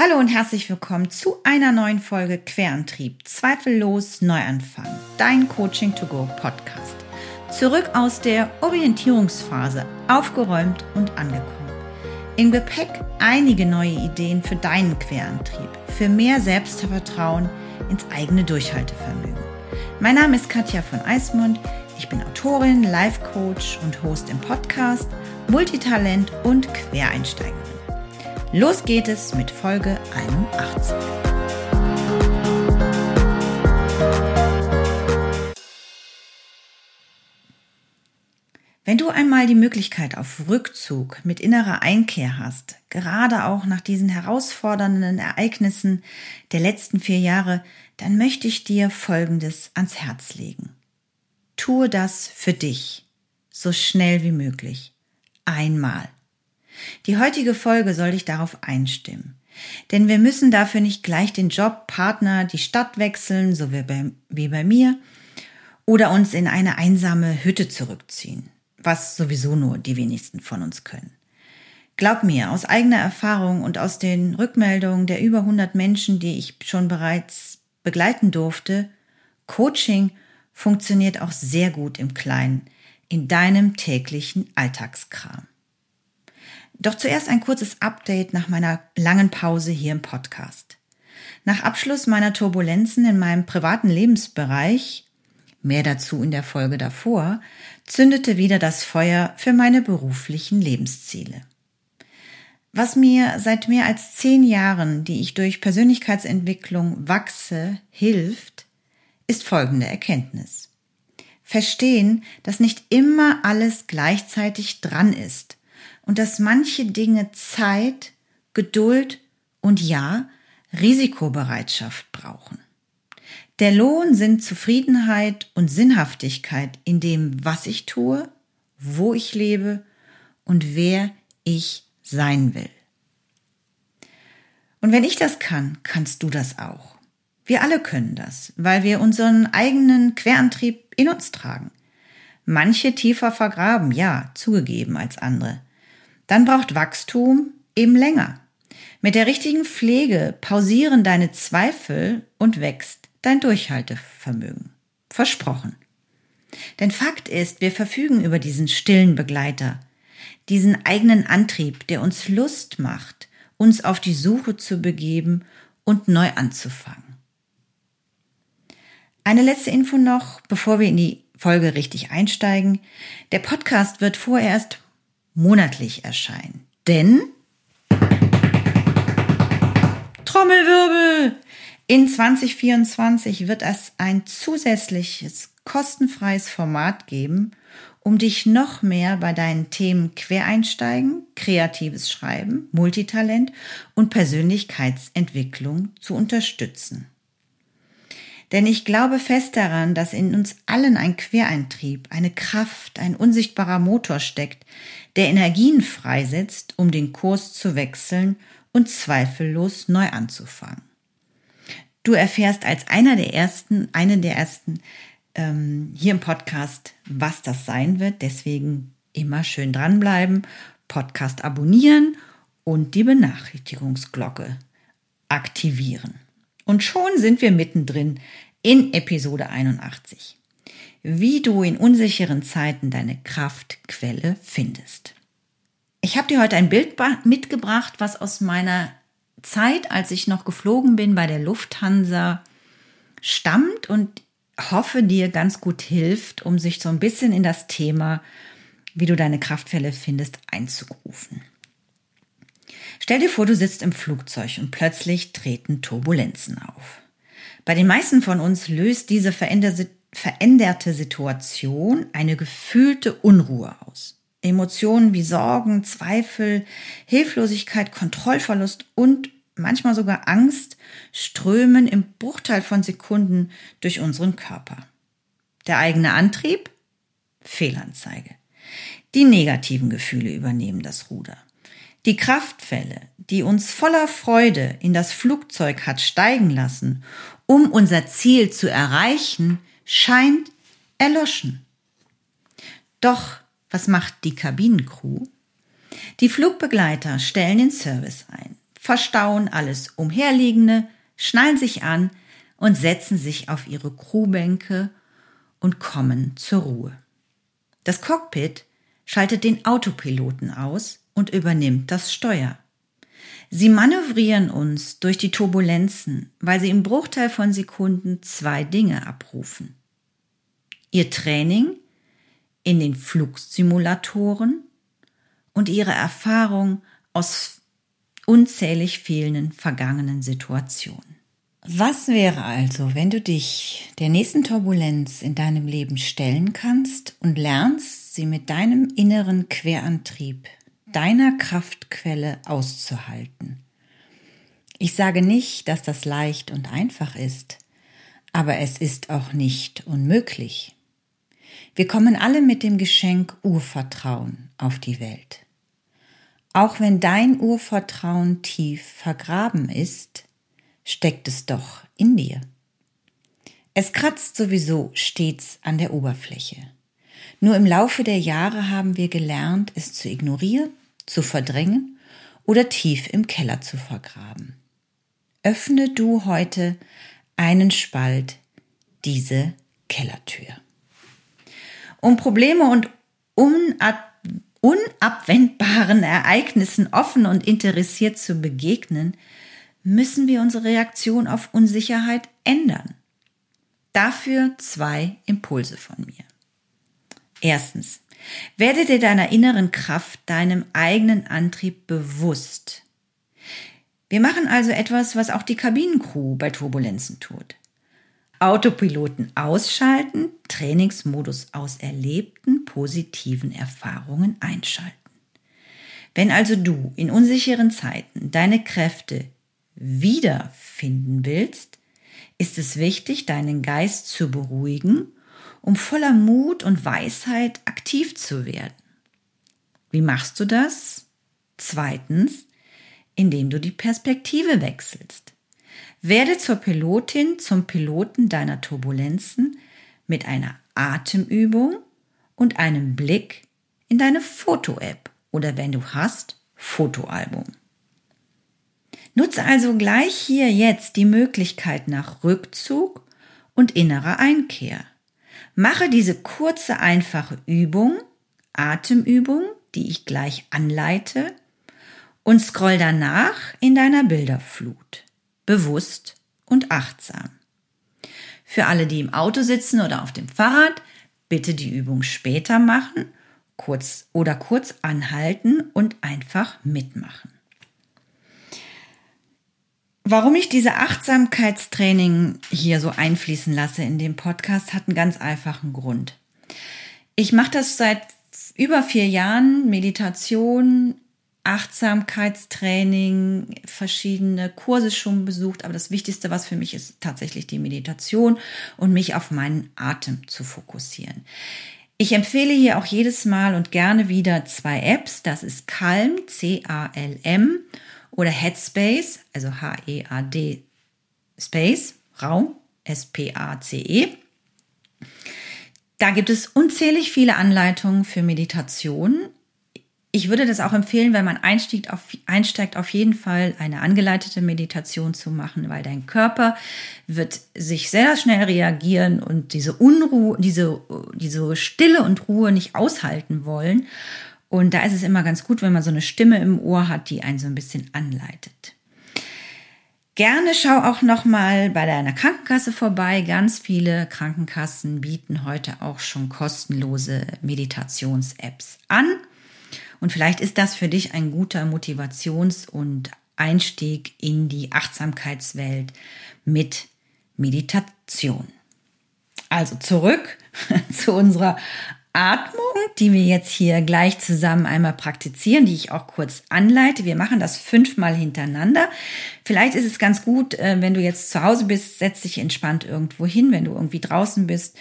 Hallo und herzlich willkommen zu einer neuen Folge Querantrieb. Zweifellos Neuanfang. Dein Coaching to Go Podcast. Zurück aus der Orientierungsphase, aufgeräumt und angekommen. Im Gepäck einige neue Ideen für deinen Querantrieb, für mehr Selbstvertrauen ins eigene Durchhaltevermögen. Mein Name ist Katja von Eismund. Ich bin Autorin, Life Coach und Host im Podcast, Multitalent und Quereinsteigerin. Los geht es mit Folge 81. Wenn du einmal die Möglichkeit auf Rückzug mit innerer Einkehr hast, gerade auch nach diesen herausfordernden Ereignissen der letzten vier Jahre, dann möchte ich dir Folgendes ans Herz legen. Tue das für dich, so schnell wie möglich, einmal. Die heutige Folge soll dich darauf einstimmen. Denn wir müssen dafür nicht gleich den Job, Partner, die Stadt wechseln, so wie bei, wie bei mir, oder uns in eine einsame Hütte zurückziehen, was sowieso nur die wenigsten von uns können. Glaub mir, aus eigener Erfahrung und aus den Rückmeldungen der über 100 Menschen, die ich schon bereits begleiten durfte, Coaching funktioniert auch sehr gut im Kleinen, in deinem täglichen Alltagskram. Doch zuerst ein kurzes Update nach meiner langen Pause hier im Podcast. Nach Abschluss meiner Turbulenzen in meinem privaten Lebensbereich, mehr dazu in der Folge davor, zündete wieder das Feuer für meine beruflichen Lebensziele. Was mir seit mehr als zehn Jahren, die ich durch Persönlichkeitsentwicklung wachse, hilft, ist folgende Erkenntnis. Verstehen, dass nicht immer alles gleichzeitig dran ist und dass manche Dinge Zeit, Geduld und ja, Risikobereitschaft brauchen. Der Lohn sind Zufriedenheit und Sinnhaftigkeit in dem, was ich tue, wo ich lebe und wer ich sein will. Und wenn ich das kann, kannst du das auch. Wir alle können das, weil wir unseren eigenen Querantrieb in uns tragen. Manche tiefer vergraben, ja, zugegeben als andere dann braucht Wachstum eben länger. Mit der richtigen Pflege pausieren deine Zweifel und wächst dein Durchhaltevermögen. Versprochen. Denn Fakt ist, wir verfügen über diesen stillen Begleiter, diesen eigenen Antrieb, der uns Lust macht, uns auf die Suche zu begeben und neu anzufangen. Eine letzte Info noch, bevor wir in die Folge richtig einsteigen. Der Podcast wird vorerst monatlich erscheinen. Denn Trommelwirbel! In 2024 wird es ein zusätzliches kostenfreies Format geben, um dich noch mehr bei deinen Themen Quereinsteigen, kreatives Schreiben, Multitalent und Persönlichkeitsentwicklung zu unterstützen. Denn ich glaube fest daran, dass in uns allen ein Quereintrieb, eine Kraft, ein unsichtbarer Motor steckt, der Energien freisetzt, um den Kurs zu wechseln und zweifellos neu anzufangen. Du erfährst als einer der ersten, eine der ersten ähm, hier im Podcast, was das sein wird. Deswegen immer schön dranbleiben, Podcast abonnieren und die Benachrichtigungsglocke aktivieren. Und schon sind wir mittendrin in Episode 81. Wie du in unsicheren Zeiten deine Kraftquelle findest. Ich habe dir heute ein Bild mitgebracht, was aus meiner Zeit, als ich noch geflogen bin bei der Lufthansa, stammt und hoffe dir ganz gut hilft, um sich so ein bisschen in das Thema, wie du deine Kraftquelle findest, einzurufen. Stell dir vor, du sitzt im Flugzeug und plötzlich treten Turbulenzen auf. Bei den meisten von uns löst diese veränderte Situation eine gefühlte Unruhe aus. Emotionen wie Sorgen, Zweifel, Hilflosigkeit, Kontrollverlust und manchmal sogar Angst strömen im Bruchteil von Sekunden durch unseren Körper. Der eigene Antrieb? Fehlanzeige. Die negativen Gefühle übernehmen das Ruder. Die Kraftfälle, die uns voller Freude in das Flugzeug hat steigen lassen, um unser Ziel zu erreichen, scheint erloschen. Doch was macht die Kabinencrew? Die Flugbegleiter stellen den Service ein, verstauen alles Umherliegende, schnallen sich an und setzen sich auf ihre Crewbänke und kommen zur Ruhe. Das Cockpit schaltet den Autopiloten aus und übernimmt das Steuer. Sie manövrieren uns durch die Turbulenzen, weil sie im Bruchteil von Sekunden zwei Dinge abrufen. Ihr Training in den Flugsimulatoren und ihre Erfahrung aus unzählig vielen vergangenen Situationen. Was wäre also, wenn du dich der nächsten Turbulenz in deinem Leben stellen kannst und lernst, sie mit deinem inneren Querantrieb, deiner Kraftquelle auszuhalten? Ich sage nicht, dass das leicht und einfach ist, aber es ist auch nicht unmöglich. Wir kommen alle mit dem Geschenk Urvertrauen auf die Welt. Auch wenn dein Urvertrauen tief vergraben ist, steckt es doch in dir. Es kratzt sowieso stets an der Oberfläche. Nur im Laufe der Jahre haben wir gelernt, es zu ignorieren, zu verdrängen oder tief im Keller zu vergraben. Öffne du heute einen Spalt diese Kellertür. Um Probleme und unab unabwendbaren Ereignissen offen und interessiert zu begegnen, müssen wir unsere Reaktion auf Unsicherheit ändern. Dafür zwei Impulse von mir. Erstens, werde dir deiner inneren Kraft, deinem eigenen Antrieb bewusst. Wir machen also etwas, was auch die Kabinencrew bei Turbulenzen tut. Autopiloten ausschalten, Trainingsmodus aus erlebten positiven Erfahrungen einschalten. Wenn also du in unsicheren Zeiten deine Kräfte wiederfinden willst, ist es wichtig, deinen Geist zu beruhigen, um voller Mut und Weisheit aktiv zu werden. Wie machst du das? Zweitens, indem du die Perspektive wechselst. Werde zur Pilotin, zum Piloten deiner Turbulenzen mit einer Atemübung und einem Blick in deine Foto-App oder wenn du hast, Fotoalbum. Nutze also gleich hier jetzt die Möglichkeit nach Rückzug und innerer Einkehr. Mache diese kurze, einfache Übung, Atemübung, die ich gleich anleite, und scroll danach in deiner Bilderflut bewusst und achtsam. Für alle, die im Auto sitzen oder auf dem Fahrrad, bitte die Übung später machen, kurz oder kurz anhalten und einfach mitmachen. Warum ich diese Achtsamkeitstraining hier so einfließen lasse in dem Podcast, hat einen ganz einfachen Grund. Ich mache das seit über vier Jahren, Meditation, Achtsamkeitstraining, verschiedene Kurse schon besucht, aber das Wichtigste, was für mich ist, tatsächlich die Meditation und mich auf meinen Atem zu fokussieren. Ich empfehle hier auch jedes Mal und gerne wieder zwei Apps. Das ist Calm, C-A-L-M oder Headspace, also H-E-A-D Space, Raum, S-P-A-C-E. Da gibt es unzählig viele Anleitungen für Meditation ich würde das auch empfehlen, wenn man einsteigt auf, einsteigt, auf jeden Fall eine angeleitete Meditation zu machen, weil dein Körper wird sich sehr schnell reagieren und diese Unruhe, diese, diese Stille und Ruhe nicht aushalten wollen. Und da ist es immer ganz gut, wenn man so eine Stimme im Ohr hat, die einen so ein bisschen anleitet. Gerne schau auch noch mal bei deiner Krankenkasse vorbei. Ganz viele Krankenkassen bieten heute auch schon kostenlose Meditations-Apps an. Und vielleicht ist das für dich ein guter Motivations- und Einstieg in die Achtsamkeitswelt mit Meditation. Also zurück zu unserer Atmung, die wir jetzt hier gleich zusammen einmal praktizieren, die ich auch kurz anleite. Wir machen das fünfmal hintereinander. Vielleicht ist es ganz gut, äh, wenn du jetzt zu Hause bist, setz dich entspannt irgendwo hin. Wenn du irgendwie draußen bist,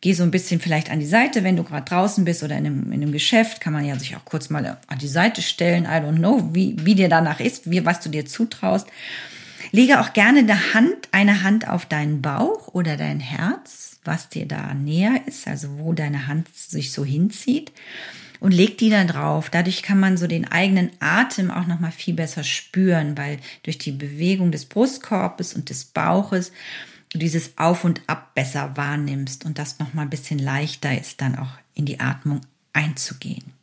geh so ein bisschen vielleicht an die Seite. Wenn du gerade draußen bist oder in einem, in einem Geschäft, kann man ja sich auch kurz mal an die Seite stellen. I don't know, wie, wie dir danach ist, wie, was du dir zutraust. Lege auch gerne eine Hand, eine Hand auf deinen Bauch oder dein Herz was dir da näher ist, also wo deine Hand sich so hinzieht. und leg die da drauf. Dadurch kann man so den eigenen Atem auch noch mal viel besser spüren, weil durch die Bewegung des Brustkorbes und des Bauches du dieses Auf und Ab besser wahrnimmst und das noch mal ein bisschen leichter ist, dann auch in die Atmung einzugehen.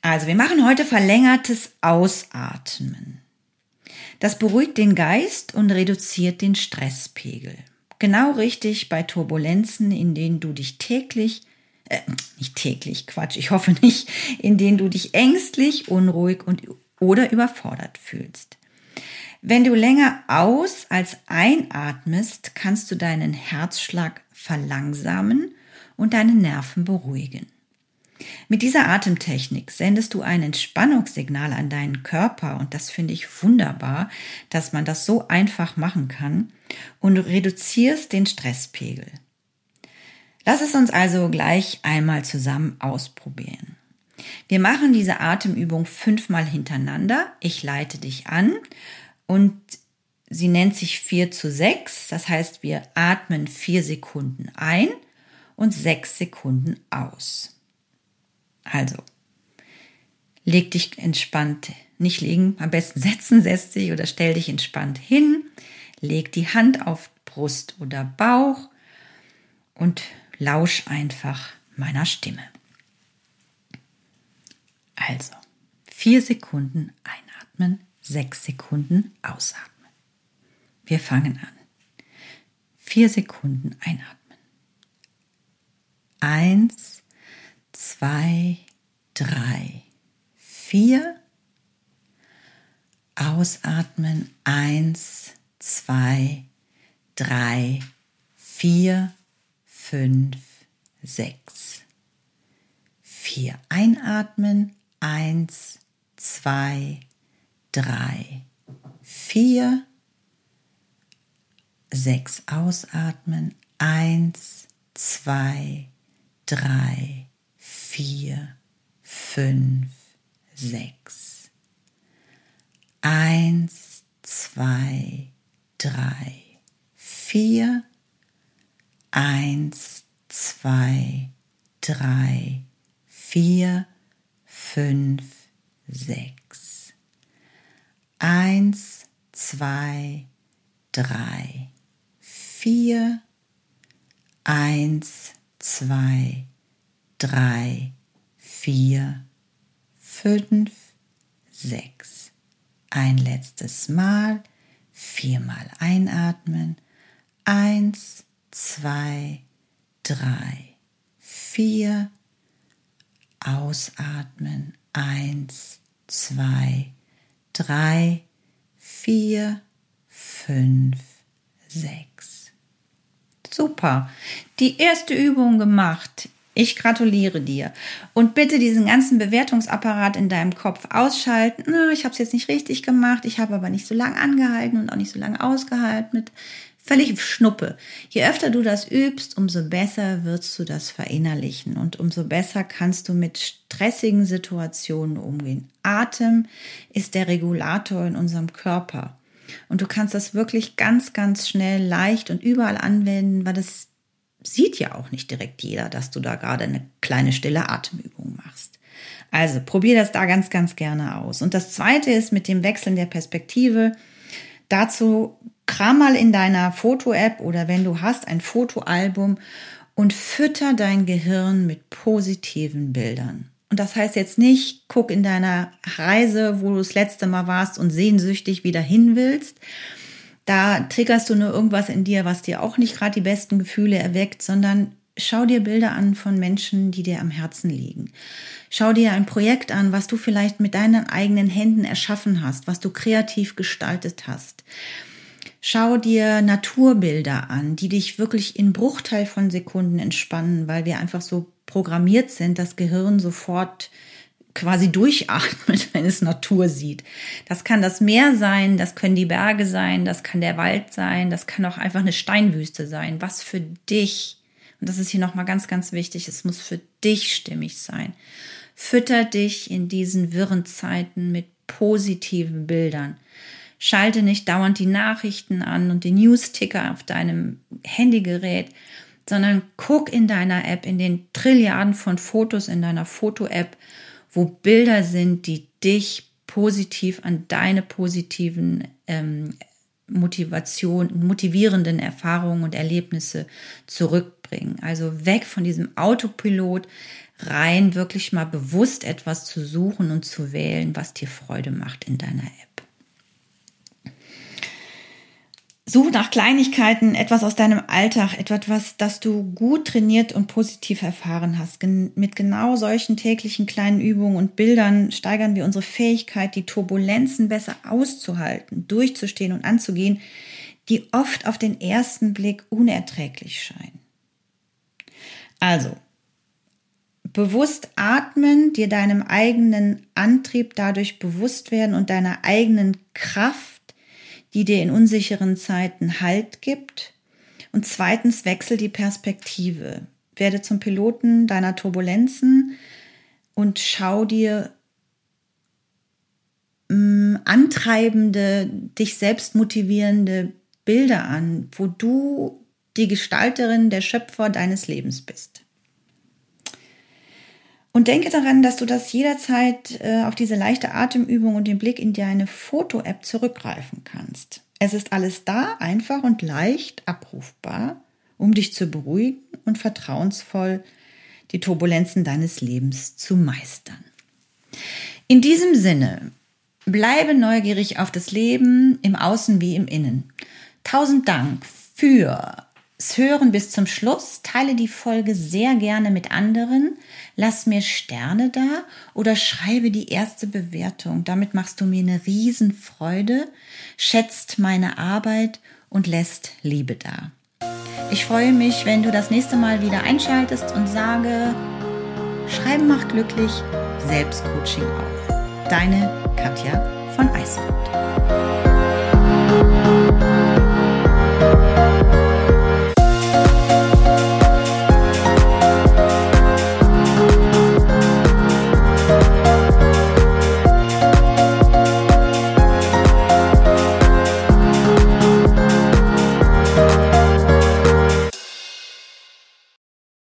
Also, wir machen heute verlängertes Ausatmen. Das beruhigt den Geist und reduziert den Stresspegel. Genau richtig bei Turbulenzen, in denen du dich täglich äh, nicht täglich, Quatsch, ich hoffe nicht, in denen du dich ängstlich, unruhig und oder überfordert fühlst. Wenn du länger aus als einatmest, kannst du deinen Herzschlag verlangsamen und deine Nerven beruhigen. Mit dieser Atemtechnik sendest du ein Entspannungssignal an deinen Körper und das finde ich wunderbar, dass man das so einfach machen kann und du reduzierst den Stresspegel. Lass es uns also gleich einmal zusammen ausprobieren. Wir machen diese Atemübung fünfmal hintereinander. Ich leite dich an und sie nennt sich 4 zu 6. Das heißt, wir atmen 4 Sekunden ein und 6 Sekunden aus. Also, leg dich entspannt, nicht liegen, am besten setzen, setz dich oder stell dich entspannt hin, leg die Hand auf Brust oder Bauch und lausch einfach meiner Stimme. Also, vier Sekunden einatmen, sechs Sekunden ausatmen. Wir fangen an. Vier Sekunden einatmen. Eins, zwei, drei, vier. Ausatmen. Eins, zwei, drei, vier fünf, sechs. Vier einatmen, eins, zwei, drei, vier. Sechs ausatmen, eins, zwei, drei, vier, fünf, sechs. Eins, zwei, drei, vier eins, zwei, drei, vier, fünf, sechs. Eins, zwei, drei, vier, eins, zwei, drei, vier, fünf, sechs. Ein letztes Mal, viermal einatmen. Eins, zwei, drei, vier. Ausatmen. Eins, zwei, drei, vier, fünf, sechs. Super. Die erste Übung gemacht. Ich gratuliere dir. Und bitte diesen ganzen Bewertungsapparat in deinem Kopf ausschalten. Na, ich habe es jetzt nicht richtig gemacht, ich habe aber nicht so lange angehalten und auch nicht so lange ausgehalten mit völlig Schnuppe. Je öfter du das übst, umso besser wirst du das verinnerlichen und umso besser kannst du mit stressigen Situationen umgehen. Atem ist der Regulator in unserem Körper. Und du kannst das wirklich ganz, ganz schnell, leicht und überall anwenden, weil das sieht ja auch nicht direkt jeder, dass du da gerade eine kleine stille Atemübung machst. Also probier das da ganz, ganz gerne aus. Und das zweite ist mit dem Wechseln der Perspektive. Dazu kram mal in deiner Foto-App oder wenn du hast ein Fotoalbum und fütter dein Gehirn mit positiven Bildern. Und das heißt jetzt nicht, guck in deiner Reise, wo du das letzte Mal warst und sehnsüchtig wieder hin willst. Da triggerst du nur irgendwas in dir, was dir auch nicht gerade die besten Gefühle erweckt, sondern schau dir Bilder an von Menschen, die dir am Herzen liegen. Schau dir ein Projekt an, was du vielleicht mit deinen eigenen Händen erschaffen hast, was du kreativ gestaltet hast. Schau dir Naturbilder an, die dich wirklich in Bruchteil von Sekunden entspannen, weil wir einfach so programmiert sind, das Gehirn sofort quasi durchatmet, wenn es Natur sieht. Das kann das Meer sein, das können die Berge sein, das kann der Wald sein, das kann auch einfach eine Steinwüste sein. Was für dich, und das ist hier nochmal ganz, ganz wichtig, es muss für dich stimmig sein. Fütter dich in diesen wirren Zeiten mit positiven Bildern. Schalte nicht dauernd die Nachrichten an und den News-Ticker auf deinem Handygerät, sondern guck in deiner App, in den Trilliarden von Fotos in deiner Foto-App, wo Bilder sind, die dich positiv an deine positiven ähm, Motivation, motivierenden Erfahrungen und Erlebnisse zurückbringen. Also weg von diesem Autopilot rein, wirklich mal bewusst etwas zu suchen und zu wählen, was dir Freude macht in deiner App. Such nach Kleinigkeiten, etwas aus deinem Alltag, etwas, was, das du gut trainiert und positiv erfahren hast. Gen mit genau solchen täglichen kleinen Übungen und Bildern steigern wir unsere Fähigkeit, die Turbulenzen besser auszuhalten, durchzustehen und anzugehen, die oft auf den ersten Blick unerträglich scheinen. Also, bewusst atmen, dir deinem eigenen Antrieb dadurch bewusst werden und deiner eigenen Kraft die dir in unsicheren Zeiten Halt gibt. Und zweitens, wechsel die Perspektive. Werde zum Piloten deiner Turbulenzen und schau dir mh, mm, antreibende, dich selbst motivierende Bilder an, wo du die Gestalterin, der Schöpfer deines Lebens bist. Und denke daran, dass du das jederzeit äh, auf diese leichte Atemübung und den Blick in deine Foto-App zurückgreifen kannst. Es ist alles da, einfach und leicht abrufbar, um dich zu beruhigen und vertrauensvoll die Turbulenzen deines Lebens zu meistern. In diesem Sinne, bleibe neugierig auf das Leben im Außen wie im Innen. Tausend Dank für Hören bis zum Schluss. Teile die Folge sehr gerne mit anderen. Lass mir Sterne da oder schreibe die erste Bewertung. Damit machst du mir eine Riesenfreude, schätzt meine Arbeit und lässt Liebe da. Ich freue mich, wenn du das nächste Mal wieder einschaltest und sage, Schreiben macht glücklich, Selbstcoaching auch. Deine Katja von Eismund.